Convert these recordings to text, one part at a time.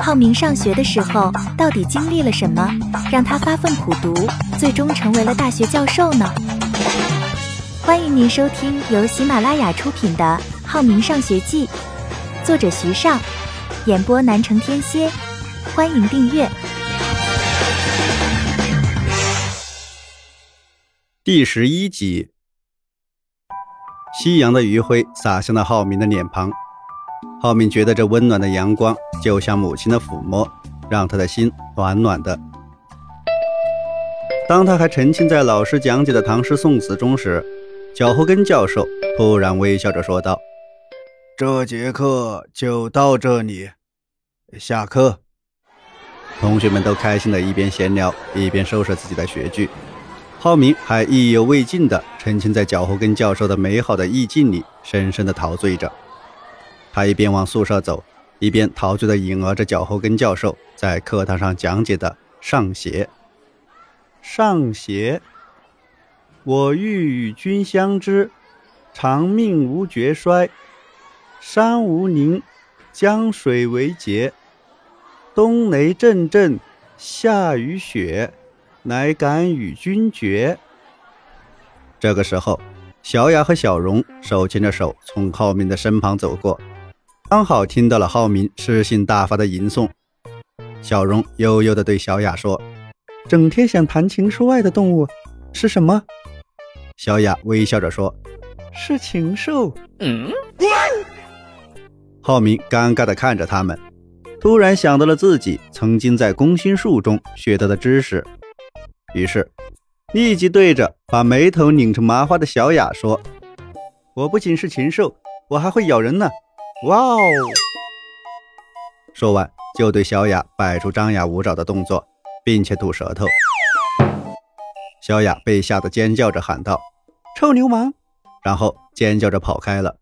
浩明上学的时候到底经历了什么，让他发奋苦读，最终成为了大学教授呢？欢迎您收听由喜马拉雅出品的《浩明上学记》，作者徐尚，演播南城天蝎。欢迎订阅。第十一集，夕阳的余晖洒向了浩明的脸庞。浩明觉得这温暖的阳光就像母亲的抚摸，让他的心暖暖的。当他还沉浸在老师讲解的唐诗宋词中时，脚后跟教授突然微笑着说道：“这节课就到这里，下课。”同学们都开心的一边闲聊一边收拾自己的学具。浩明还意犹未尽地沉浸在脚后跟教授的美好的意境里，深深地陶醉着。他一边往宿舍走，一边陶醉地引额着脚后跟教授在课堂上讲解的《上邪》。上邪，我欲与君相知，长命无绝衰。山无陵，江水为竭，冬雷阵阵，夏雨雪。乃敢与君绝。这个时候，小雅和小荣手牵着手从浩明的身旁走过，刚好听到了浩明诗兴大发的吟诵。小荣悠悠地对小雅说：“整天想谈情说爱的动物是什么？”小雅微笑着说：“是禽兽。”嗯。浩明尴尬地看着他们，突然想到了自己曾经在攻心术中学到的知识。于是，立即对着把眉头拧成麻花的小雅说：“我不仅是禽兽，我还会咬人呢！”哇哦！说完，就对小雅摆出张牙舞爪的动作，并且吐舌头。小雅被吓得尖叫着喊道：“臭流氓！”然后尖叫着跑开了。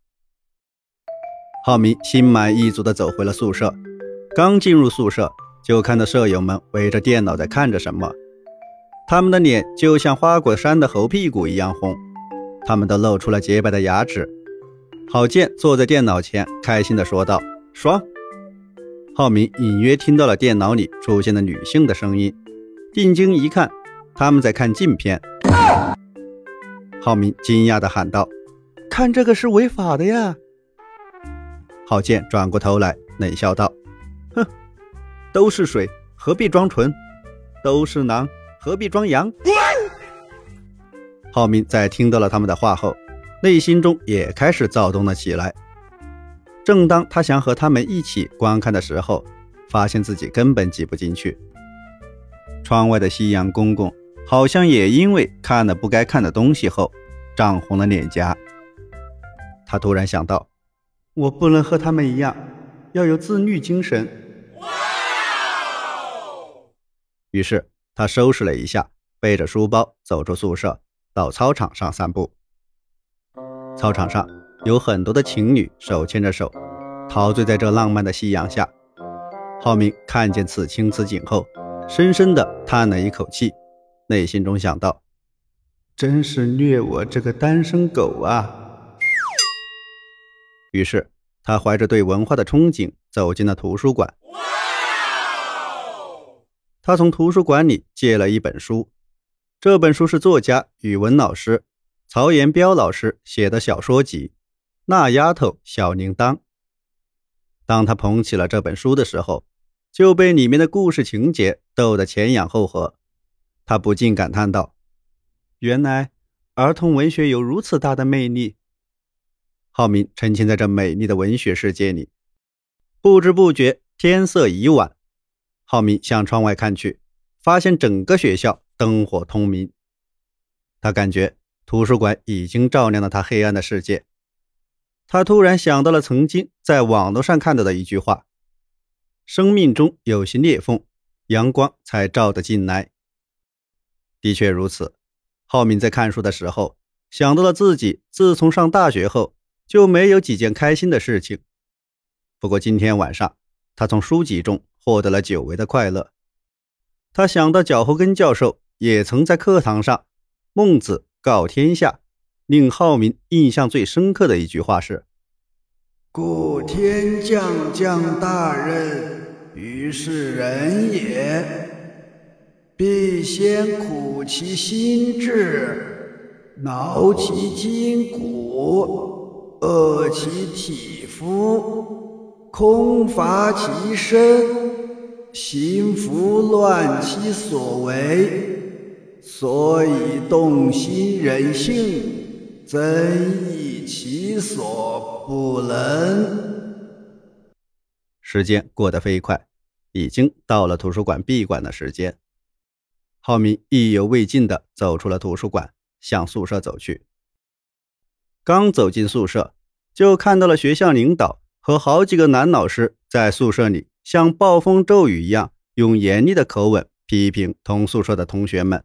浩明心满意足地走回了宿舍，刚进入宿舍，就看到舍友们围着电脑在看着什么。他们的脸就像花果山的猴屁股一样红，他们都露出了洁白的牙齿。郝建坐在电脑前，开心地说道：“爽！”浩明隐约听到了电脑里出现的女性的声音，定睛一看，他们在看禁片。浩明惊讶地喊道：“看这个是违法的呀！”郝建转过头来冷笑道：“哼，都是水，何必装纯？都是狼。”何必装羊？浩明在听到了他们的话后，内心中也开始躁动了起来。正当他想和他们一起观看的时候，发现自己根本挤不进去。窗外的夕阳公公好像也因为看了不该看的东西后，涨红了脸颊。他突然想到，我不能和他们一样，要有自律精神。于是。他收拾了一下，背着书包走出宿舍，到操场上散步。操场上有很多的情侣手牵着手，陶醉在这浪漫的夕阳下。浩明看见此情此景后，深深的叹了一口气，内心中想到：“真是虐我这个单身狗啊！”于是他怀着对文化的憧憬，走进了图书馆。他从图书馆里借了一本书，这本书是作家、语文老师曹延彪老师写的小说集《那丫头小铃铛》。当他捧起了这本书的时候，就被里面的故事情节逗得前仰后合。他不禁感叹道：“原来儿童文学有如此大的魅力。”浩明沉浸在这美丽的文学世界里，不知不觉天色已晚。浩明向窗外看去，发现整个学校灯火通明。他感觉图书馆已经照亮了他黑暗的世界。他突然想到了曾经在网络上看到的一句话：“生命中有些裂缝，阳光才照得进来。”的确如此。浩明在看书的时候，想到了自己自从上大学后就没有几件开心的事情。不过今天晚上，他从书籍中。获得了久违的快乐。他想到脚后跟教授也曾在课堂上“孟子告天下”，令浩明印象最深刻的一句话是：“故天将降大任于是人也，必先苦其心志，劳其筋骨，饿其体肤，空乏其身，行拂乱其所为，所以动心忍性，增益其所不能。时间过得飞快，已经到了图书馆闭馆的时间。浩明意犹未尽地走出了图书馆，向宿舍走去。刚走进宿舍，就看到了学校领导和好几个男老师在宿舍里像暴风骤雨一样，用严厉的口吻批评同宿舍的同学们。